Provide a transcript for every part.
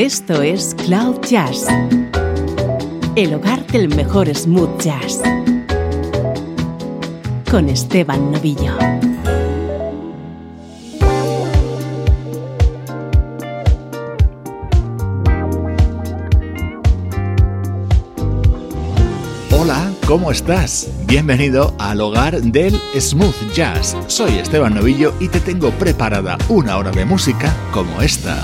Esto es Cloud Jazz, el hogar del mejor smooth jazz, con Esteban Novillo. Hola, ¿cómo estás? Bienvenido al hogar del smooth jazz. Soy Esteban Novillo y te tengo preparada una hora de música como esta.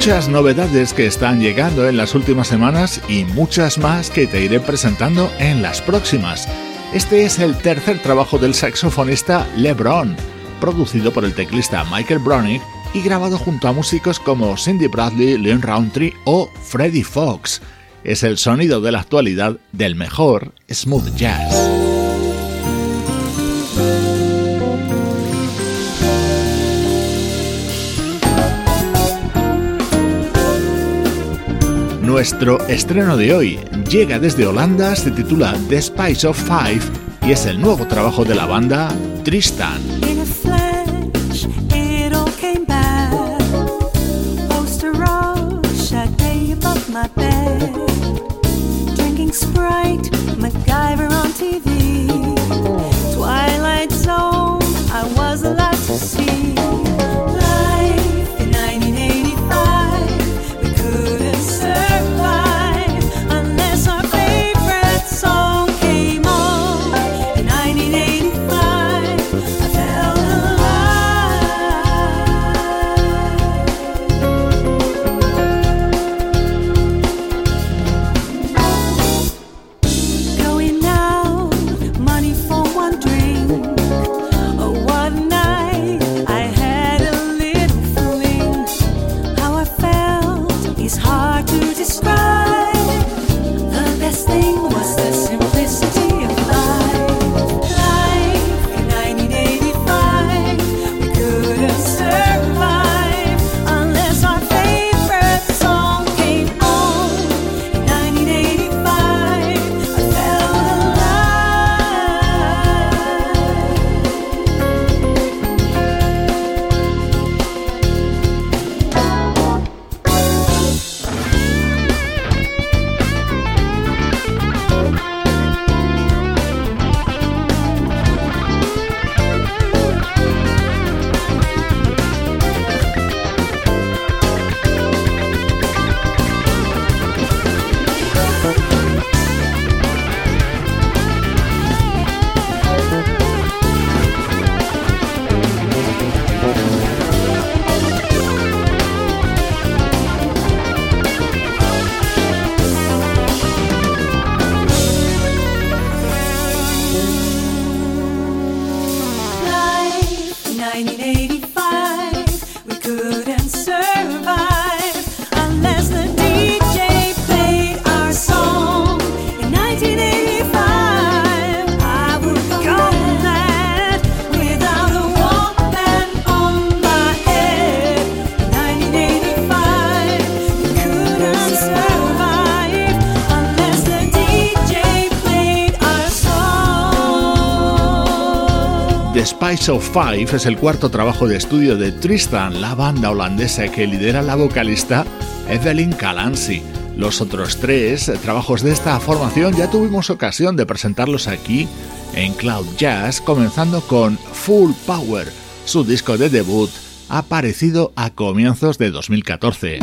Muchas novedades que están llegando en las últimas semanas y muchas más que te iré presentando en las próximas. Este es el tercer trabajo del saxofonista LeBron, producido por el teclista Michael Browning y grabado junto a músicos como Cindy Bradley, Leon Roundtree o Freddie Fox. Es el sonido de la actualidad del mejor smooth jazz. Nuestro estreno de hoy llega desde Holanda, se titula The Spice of Five y es el nuevo trabajo de la banda Tristan. Of Five es el cuarto trabajo de estudio de Tristan, la banda holandesa que lidera la vocalista Evelyn Calancy. Los otros tres trabajos de esta formación ya tuvimos ocasión de presentarlos aquí en Cloud Jazz, comenzando con Full Power, su disco de debut, aparecido a comienzos de 2014.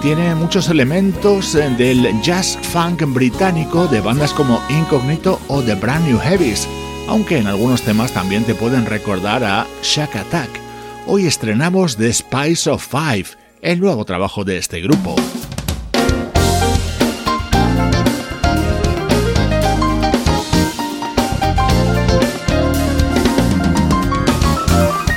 Tiene muchos elementos eh, del jazz funk británico de bandas como Incognito o The Brand New Heavies, aunque en algunos temas también te pueden recordar a Shack Attack. Hoy estrenamos The Spice of Five, el nuevo trabajo de este grupo.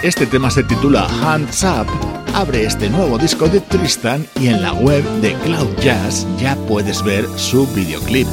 Este tema se titula Hands Up, abre este nuevo disco de Tristan y en la web de Cloud Jazz ya puedes ver su videoclip.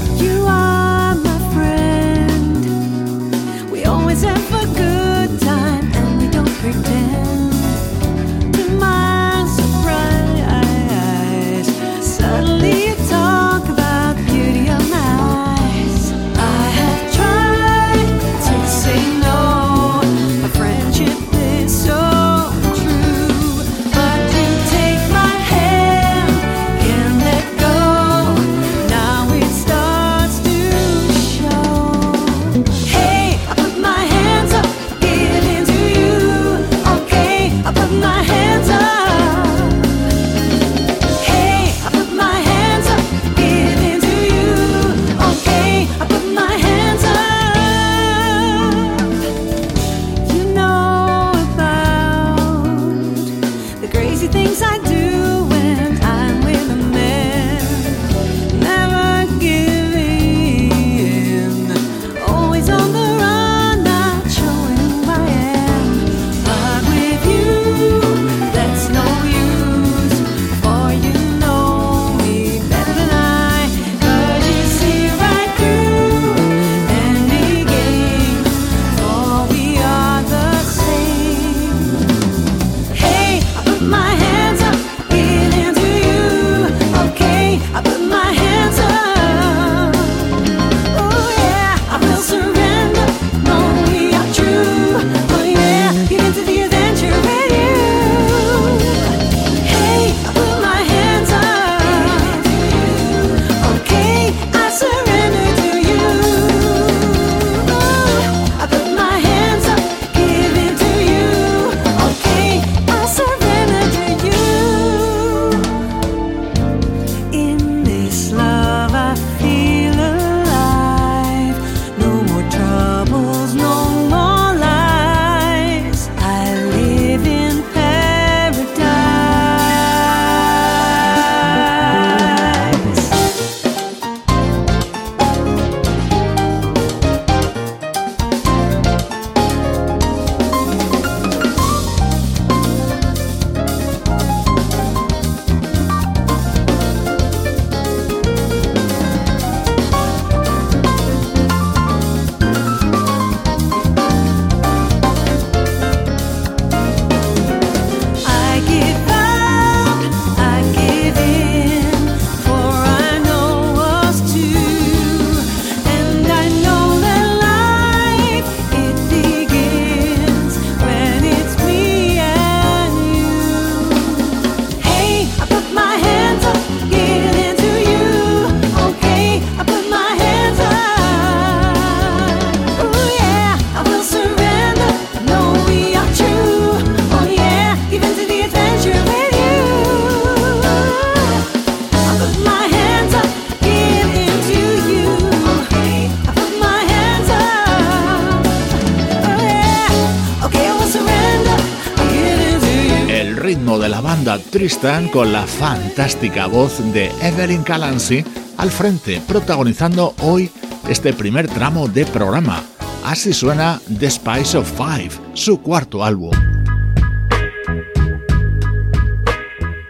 Tristan con la fantástica voz de Evelyn Calancy al frente, protagonizando hoy este primer tramo de programa. Así suena The Spice of Five, su cuarto álbum.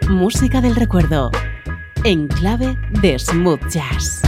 Música del recuerdo, en clave de smooth jazz.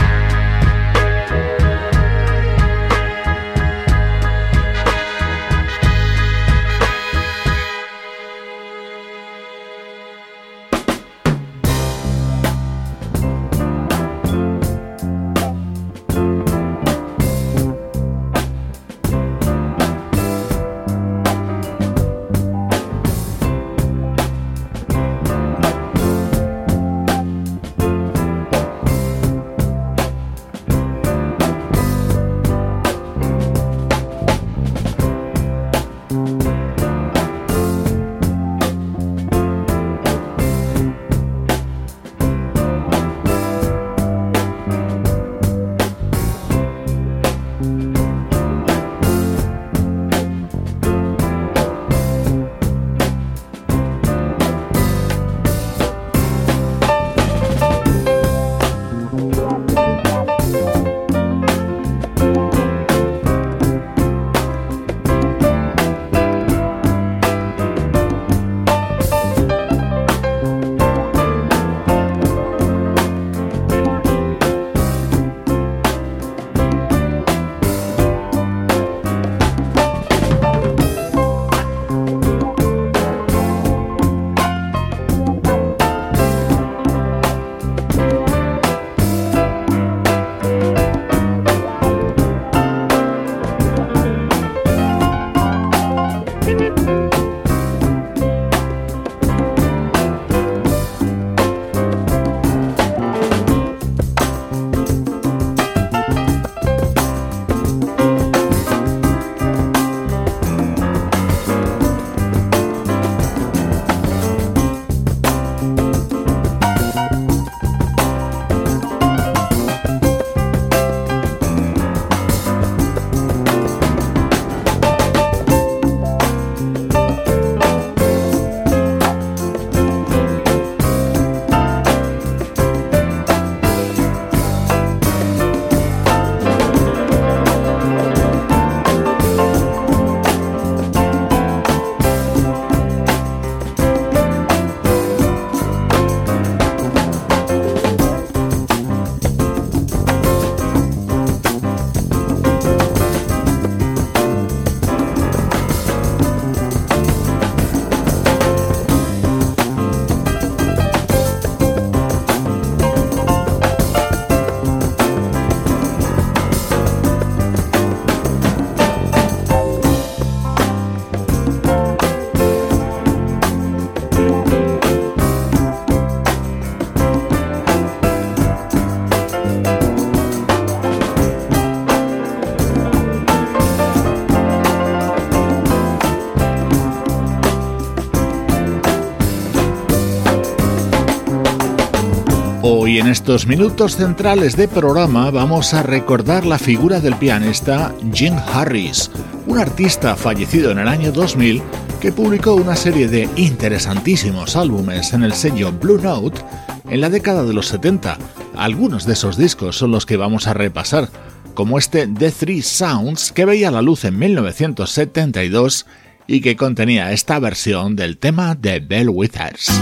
Hoy en estos minutos centrales de programa vamos a recordar la figura del pianista Jim Harris, un artista fallecido en el año 2000 que publicó una serie de interesantísimos álbumes en el sello Blue Note en la década de los 70. Algunos de esos discos son los que vamos a repasar, como este The Three Sounds que veía la luz en 1972 y que contenía esta versión del tema de Bell Withers.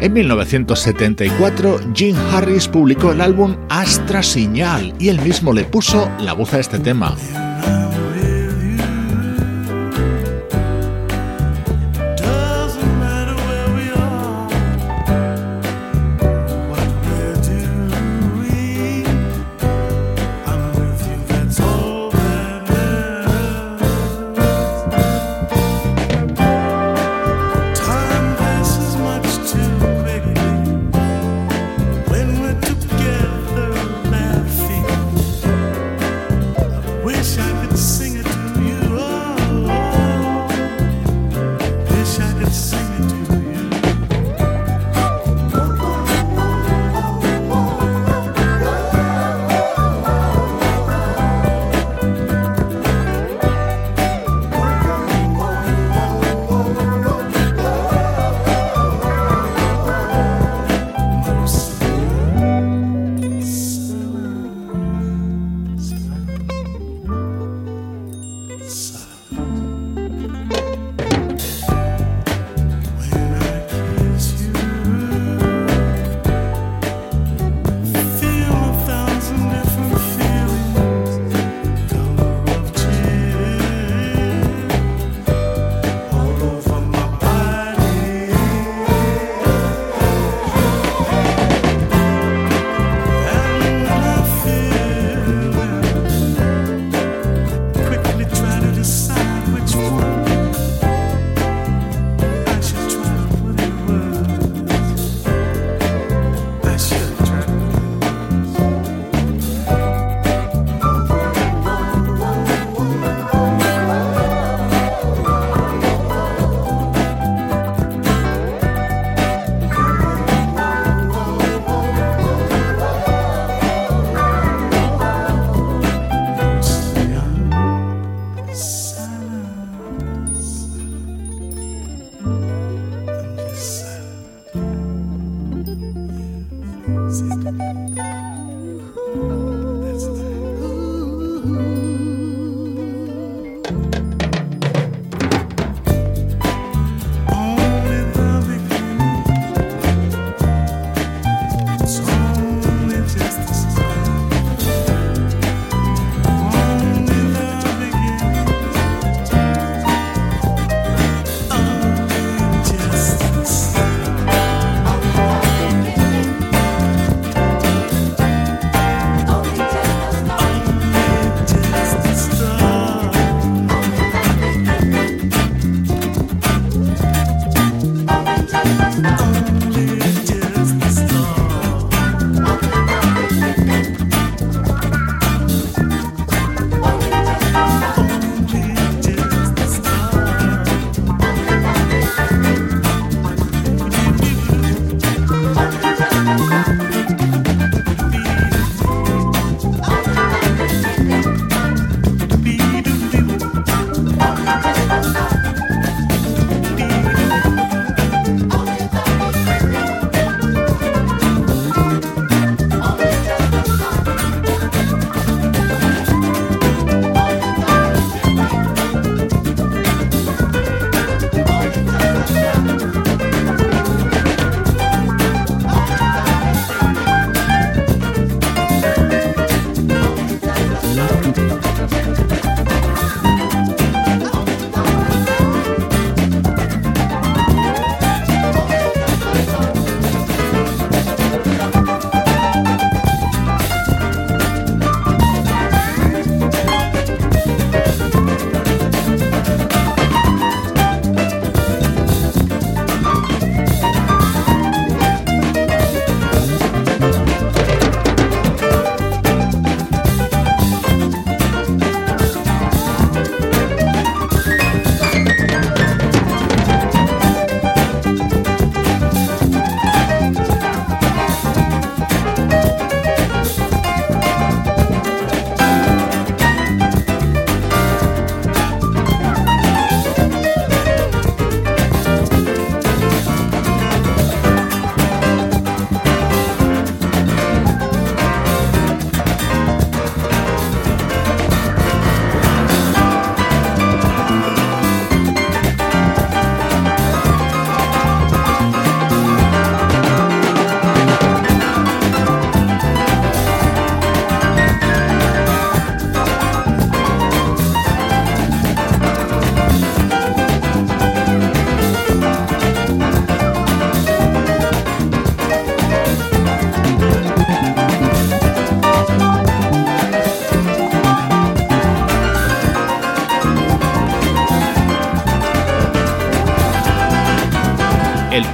En 1974, Jim Harris publicó el álbum Astra Señal y él mismo le puso la voz a este tema.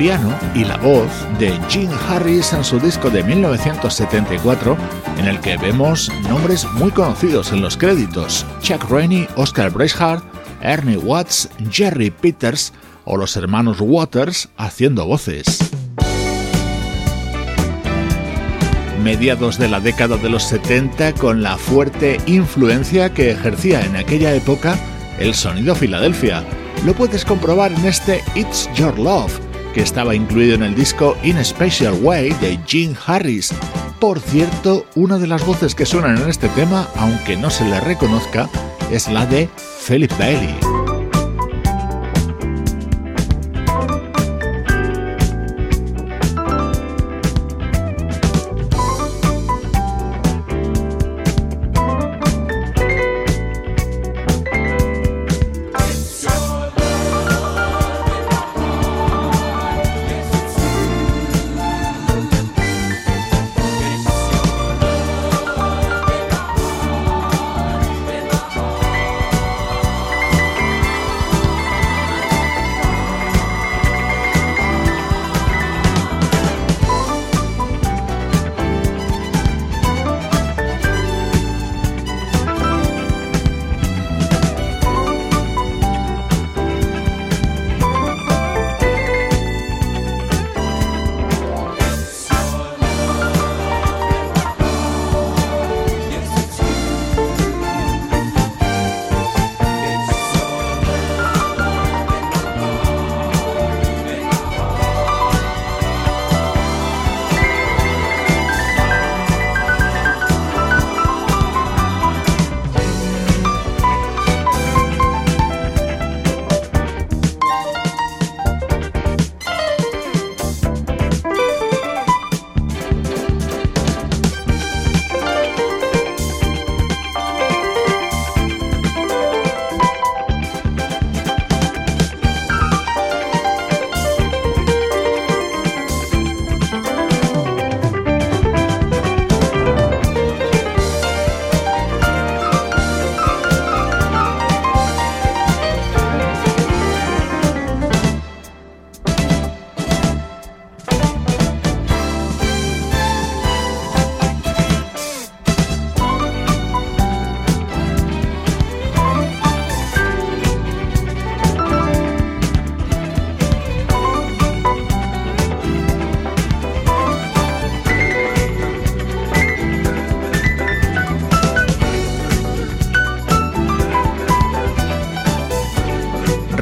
Piano y la voz de Gene Harris en su disco de 1974, en el que vemos nombres muy conocidos en los créditos: Chuck Rainey, Oscar Breishart, Ernie Watts, Jerry Peters o los hermanos Waters haciendo voces. Mediados de la década de los 70 con la fuerte influencia que ejercía en aquella época el sonido Filadelfia. Lo puedes comprobar en este It's Your Love, que estaba incluido en el disco In a Special Way de Gene Harris. Por cierto, una de las voces que suenan en este tema, aunque no se le reconozca, es la de Philip Bailey.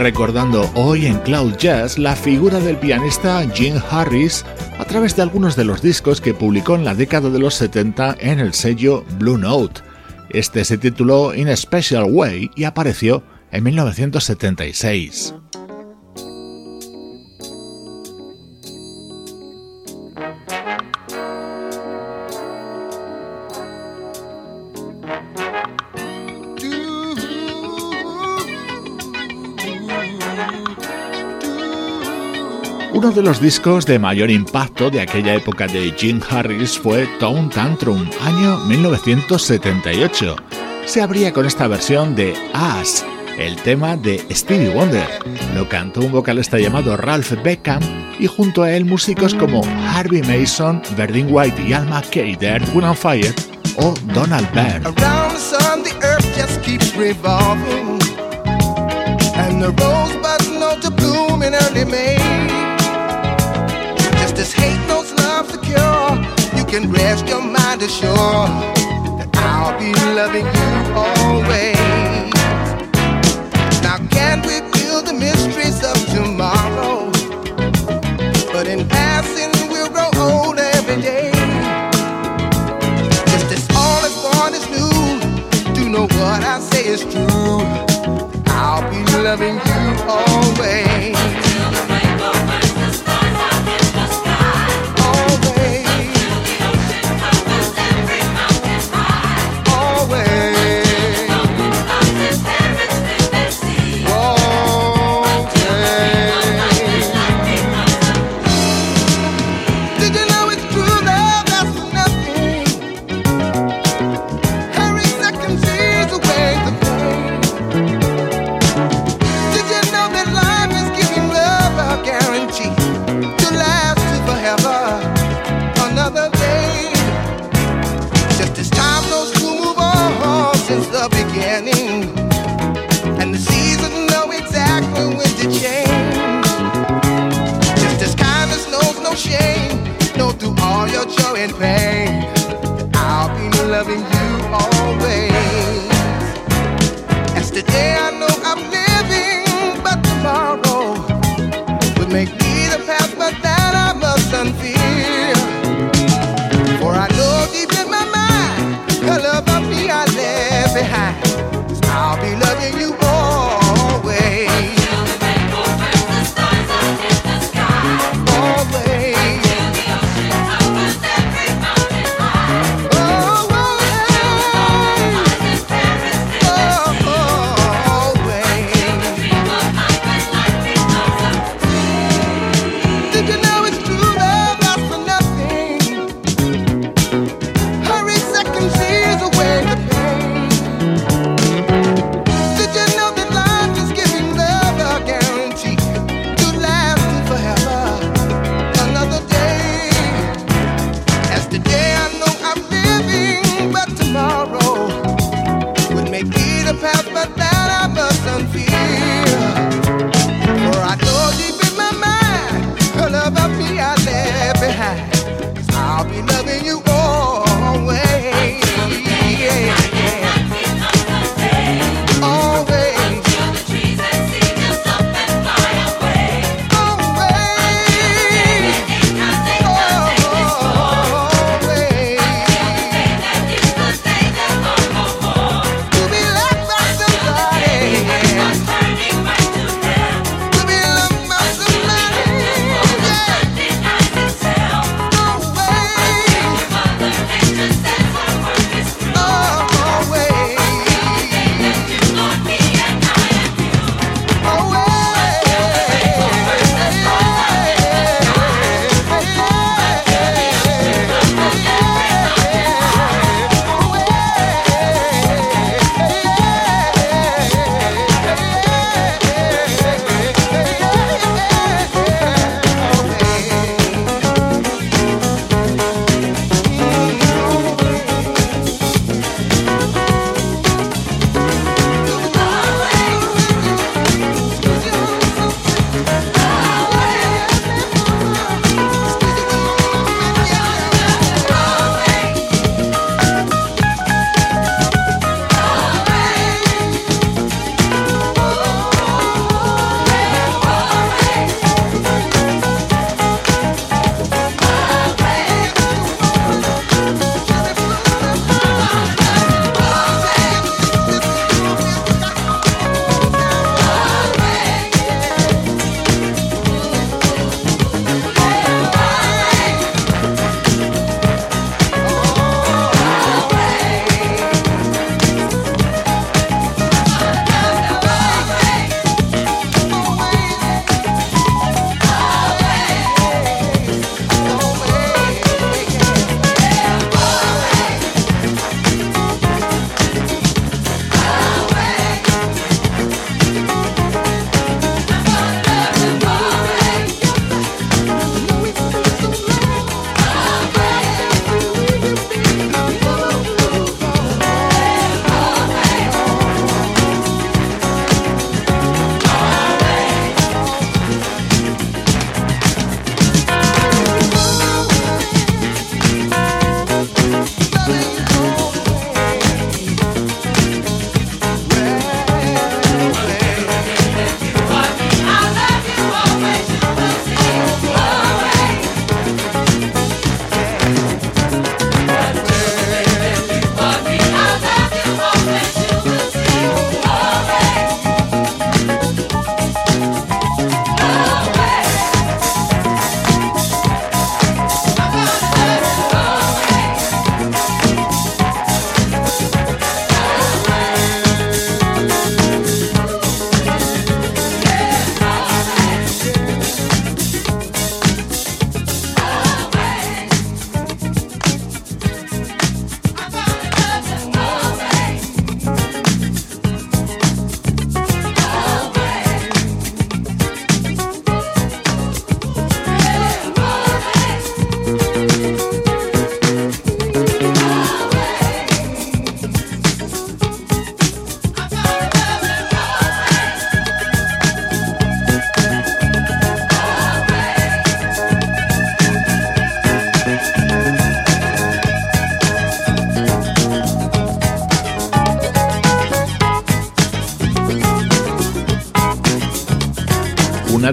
Recordando hoy en Cloud Jazz la figura del pianista Jim Harris a través de algunos de los discos que publicó en la década de los 70 en el sello Blue Note. Este se tituló In a Special Way y apareció en 1976. Uno de los discos de mayor impacto de aquella época de Jim Harris fue Tone Tantrum, año 1978. Se abría con esta versión de As, el tema de Stevie Wonder. Lo cantó un vocalista llamado Ralph Beckham y junto a él músicos como Harvey Mason, Verdine White y Alma Kader, Earth, Fire o Donald Byrd. This hate knows love's the cure. You can rest your mind assured that I'll be loving you always. Now, can we build the mysteries of tomorrow? But in passing, we'll grow old every day. Just as all is born is new, do know what I say is true. I'll be loving you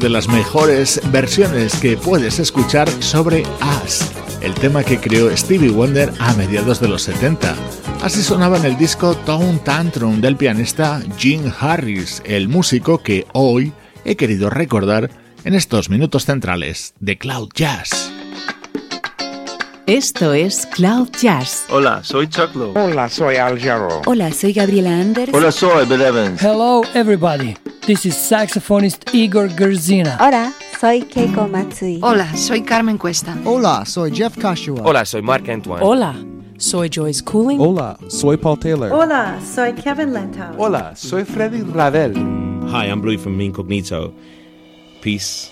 de las mejores versiones que puedes escuchar sobre Us, el tema que creó Stevie Wonder a mediados de los 70. Así sonaba en el disco Tone Tantrum del pianista Jim Harris, el músico que hoy he querido recordar en estos minutos centrales de Cloud Jazz. Esto es Cloud Jazz. Hola, soy Chuck Lowe. Hola, soy Al Jarreau. Hola, soy Gabriela Anders. Hola, soy Bill Evans. Hello, everybody. This is saxophonist Igor Gerzina. Hola, soy Keiko Matsui. Hola, soy Carmen Cuesta. Hola, soy Jeff Kashua. Hola, soy Mark Antoine. Hola, soy Joyce Cooling. Hola, soy Paul Taylor. Hola, soy Kevin Lentau. Hola, soy Freddy Ravel. Hi, I'm Louis from Incognito. Peace.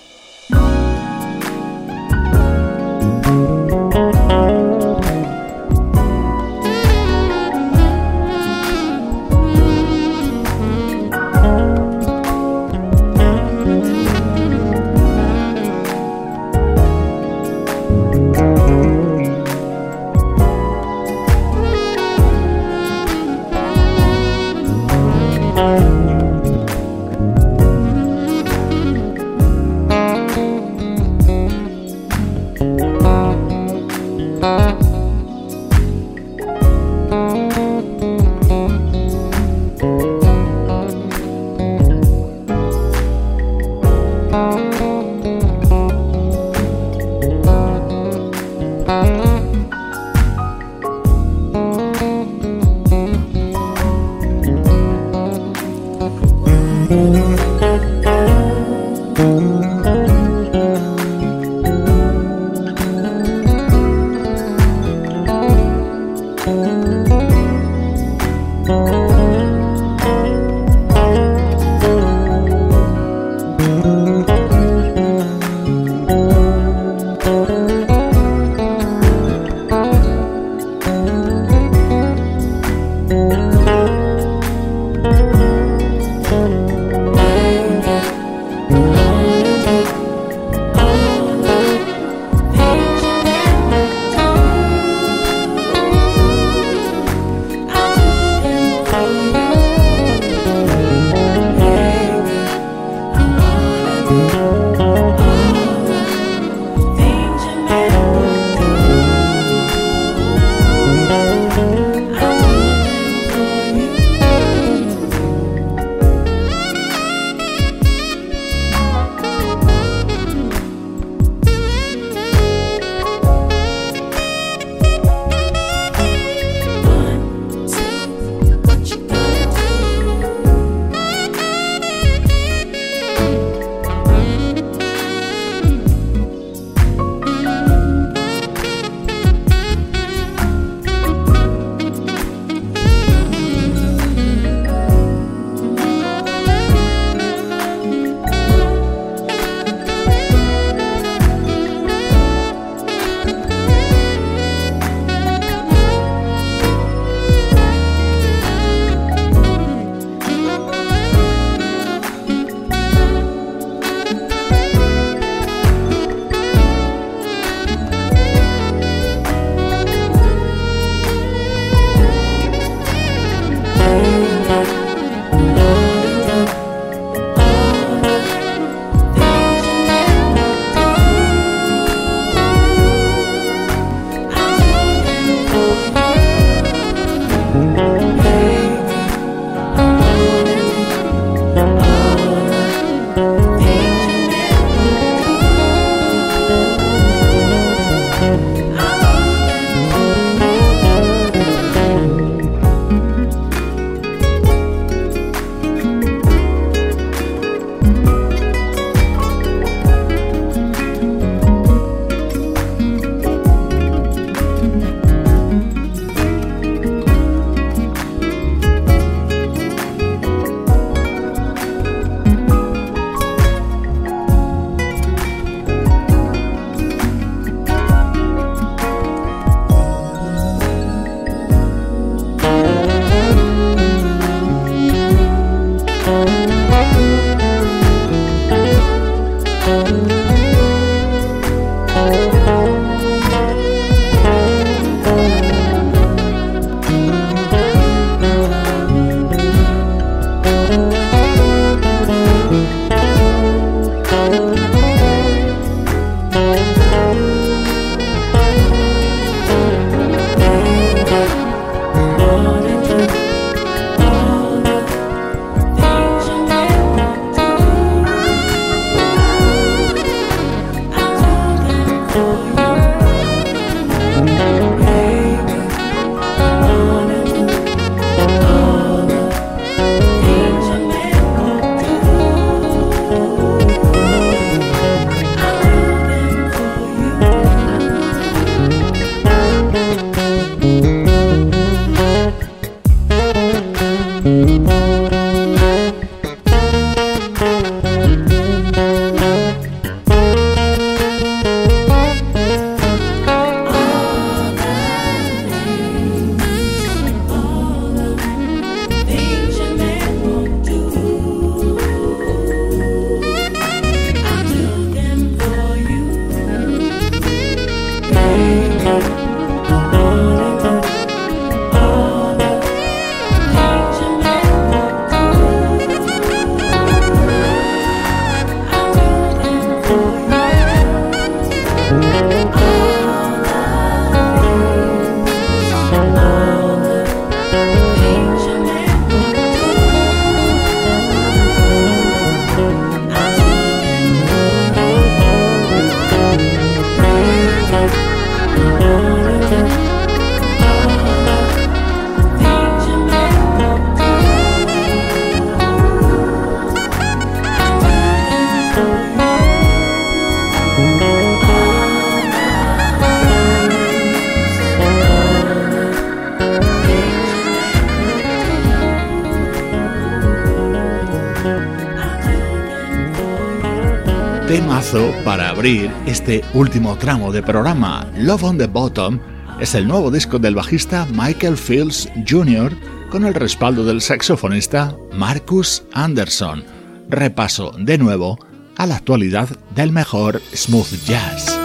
Temazo para abrir este último tramo de programa. Love on the Bottom es el nuevo disco del bajista Michael Fields Jr. con el respaldo del saxofonista Marcus Anderson. Repaso de nuevo a la actualidad del mejor smooth jazz.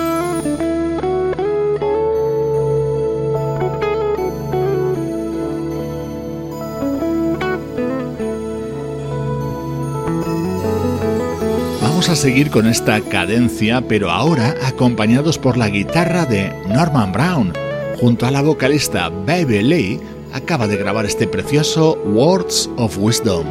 a seguir con esta cadencia, pero ahora acompañados por la guitarra de Norman Brown. Junto a la vocalista Baby Lee, acaba de grabar este precioso Words of Wisdom.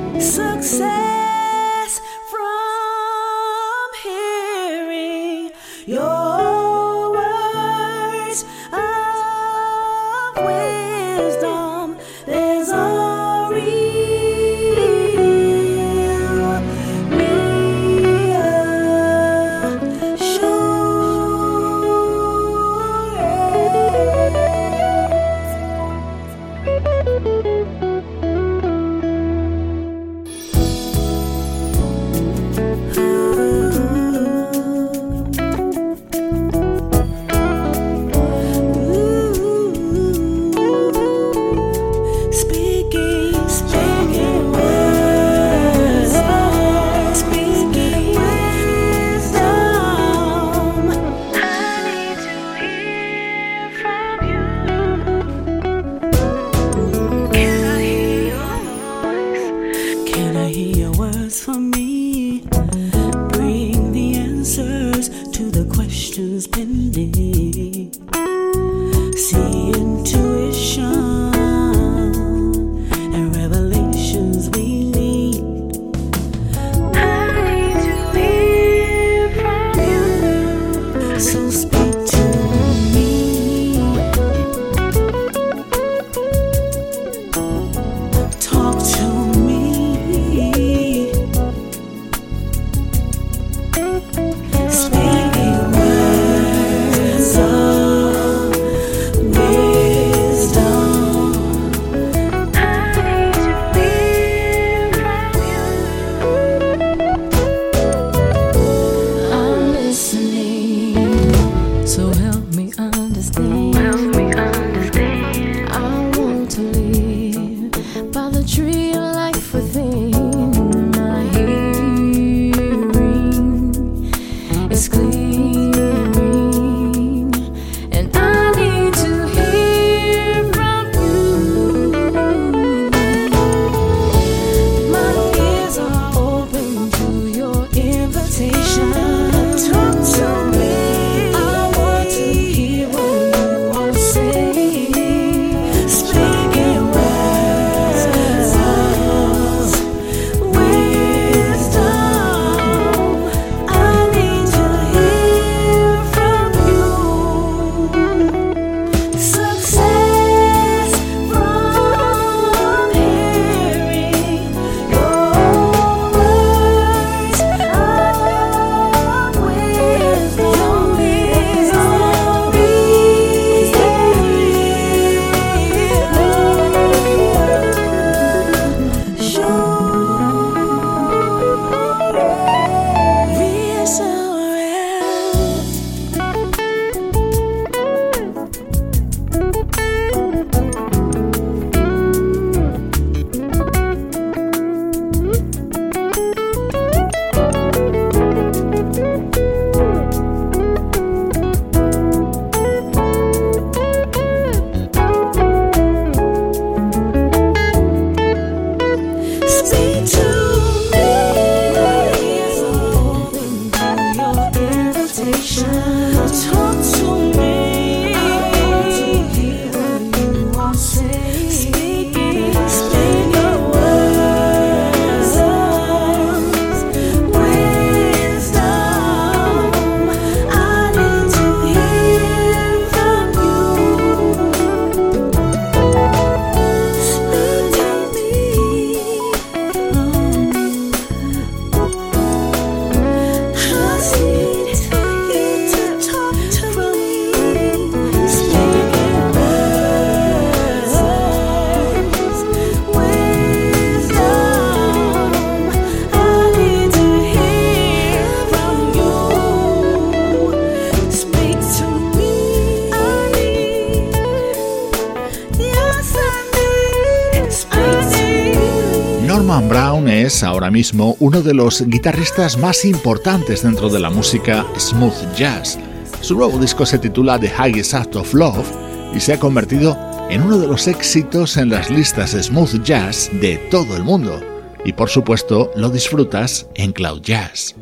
Norman Brown es ahora mismo uno de los guitarristas más importantes dentro de la música smooth jazz. Su nuevo disco se titula The Highest Act of Love y se ha convertido en uno de los éxitos en las listas smooth jazz de todo el mundo. Y por supuesto lo disfrutas en Cloud Jazz.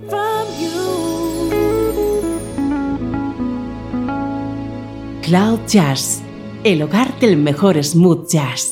Cloud Jazz, el hogar del mejor smooth jazz.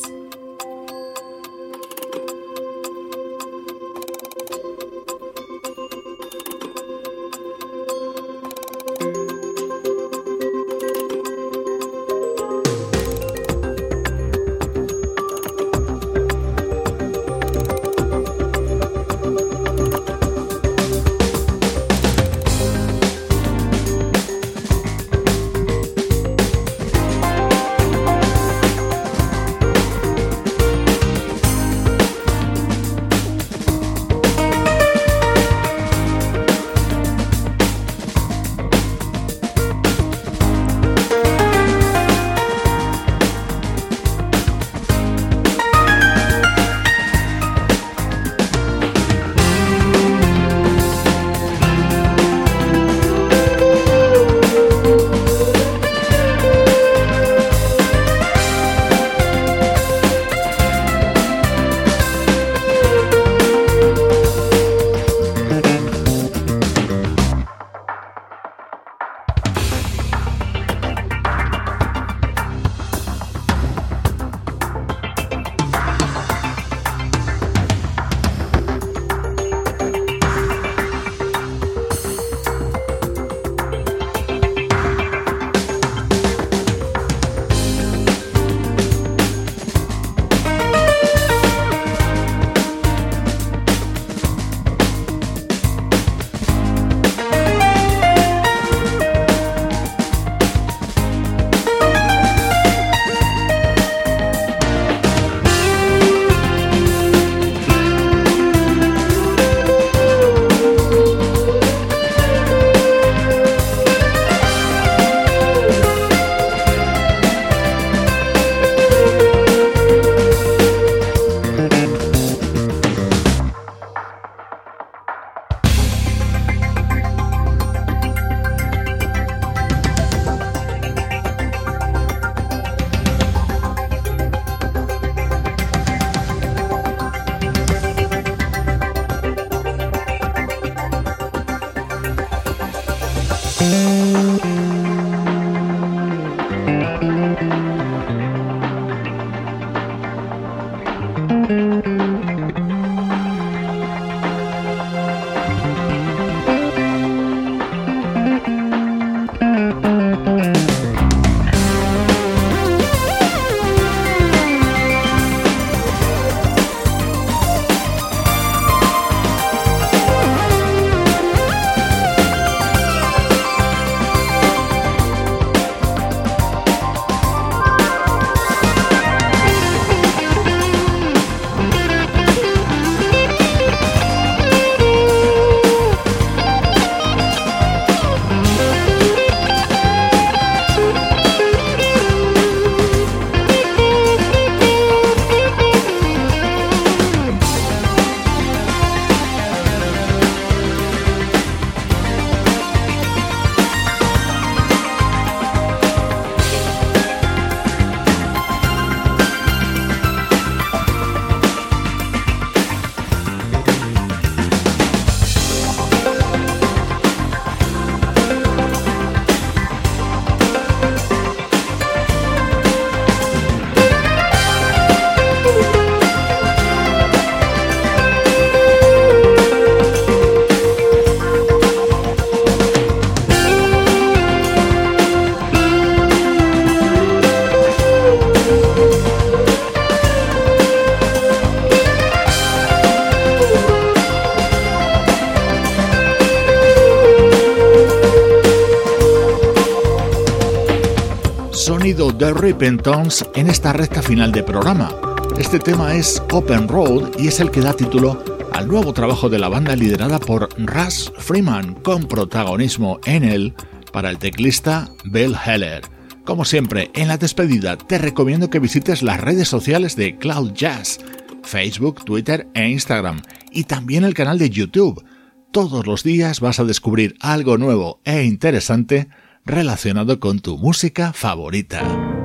Repentance en esta recta final de programa. Este tema es Open Road y es el que da título al nuevo trabajo de la banda liderada por Russ Freeman, con protagonismo en él para el teclista Bill Heller. Como siempre, en la despedida te recomiendo que visites las redes sociales de Cloud Jazz. Facebook, Twitter e Instagram, y también el canal de YouTube. Todos los días vas a descubrir algo nuevo e interesante relacionado con tu música favorita.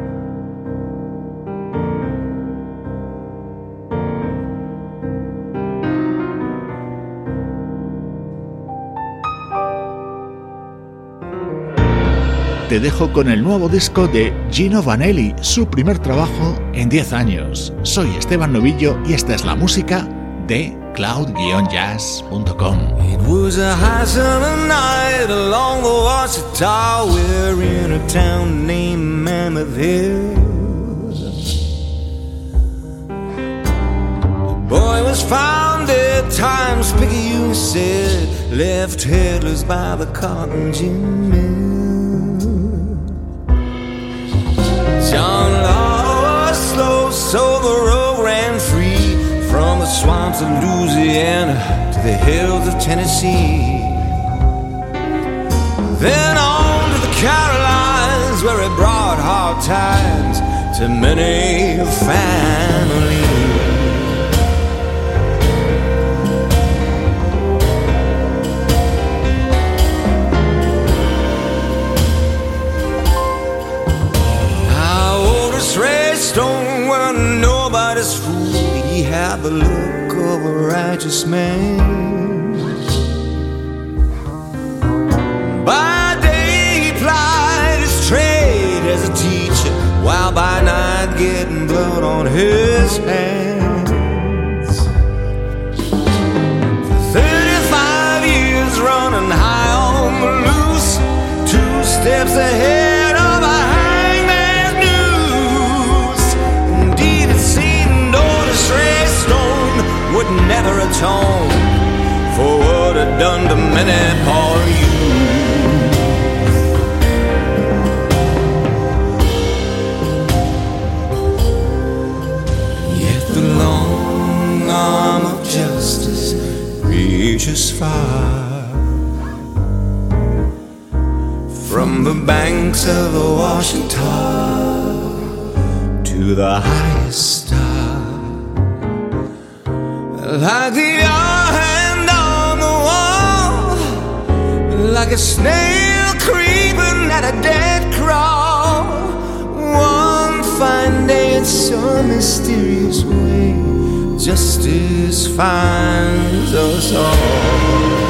Te dejo con el nuevo disco de Gino Vanelli, su primer trabajo en 10 años. Soy Esteban Novillo y esta es la música de cloud-jazz.com. It was a high summer night along the Washita. We're in a town named Mammoth Hill. A boy was found at times, Picayune said, left headless by the cotton gin mill. John Law was slow, so the road ran free from the swamps of Louisiana to the hills of Tennessee. Then on to the Carolines, where it brought hard times to many a family. Had the look of a righteous man. By day he plied his trade as a teacher, while by night getting blood on his hands. For 35 years running high on the loose, two steps ahead. Never atone for what had done to many poor youth. Yet the long arm of justice reaches far from the banks of the Washington to the highest like the hand on the wall, like a snail creeping at a dead crawl. One fine day, in some mysterious way, justice finds us all.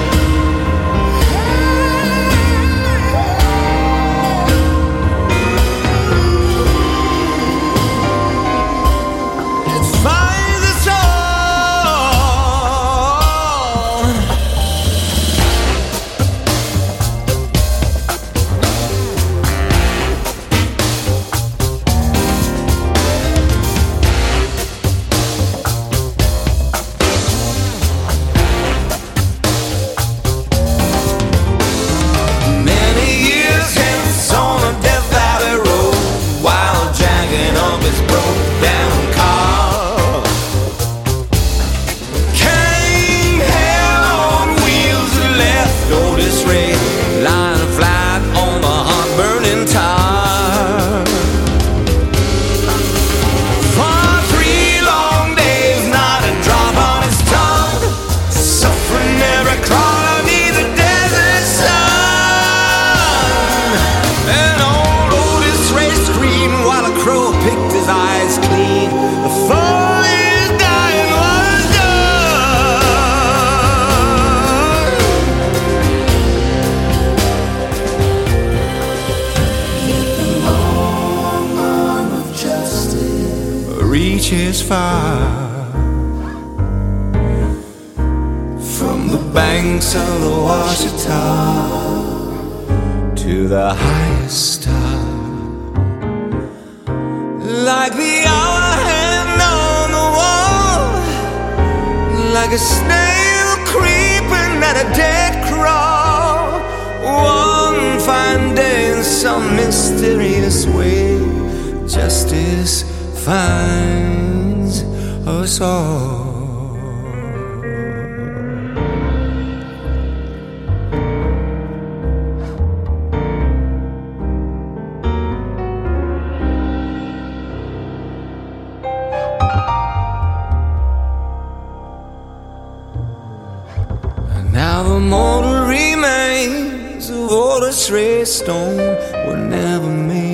banks of the Washita to the highest star. Like the hour hand on the wall, like a snail creeping at a dead crawl. One fine day in some mysterious way, justice finds us all. Stone were never made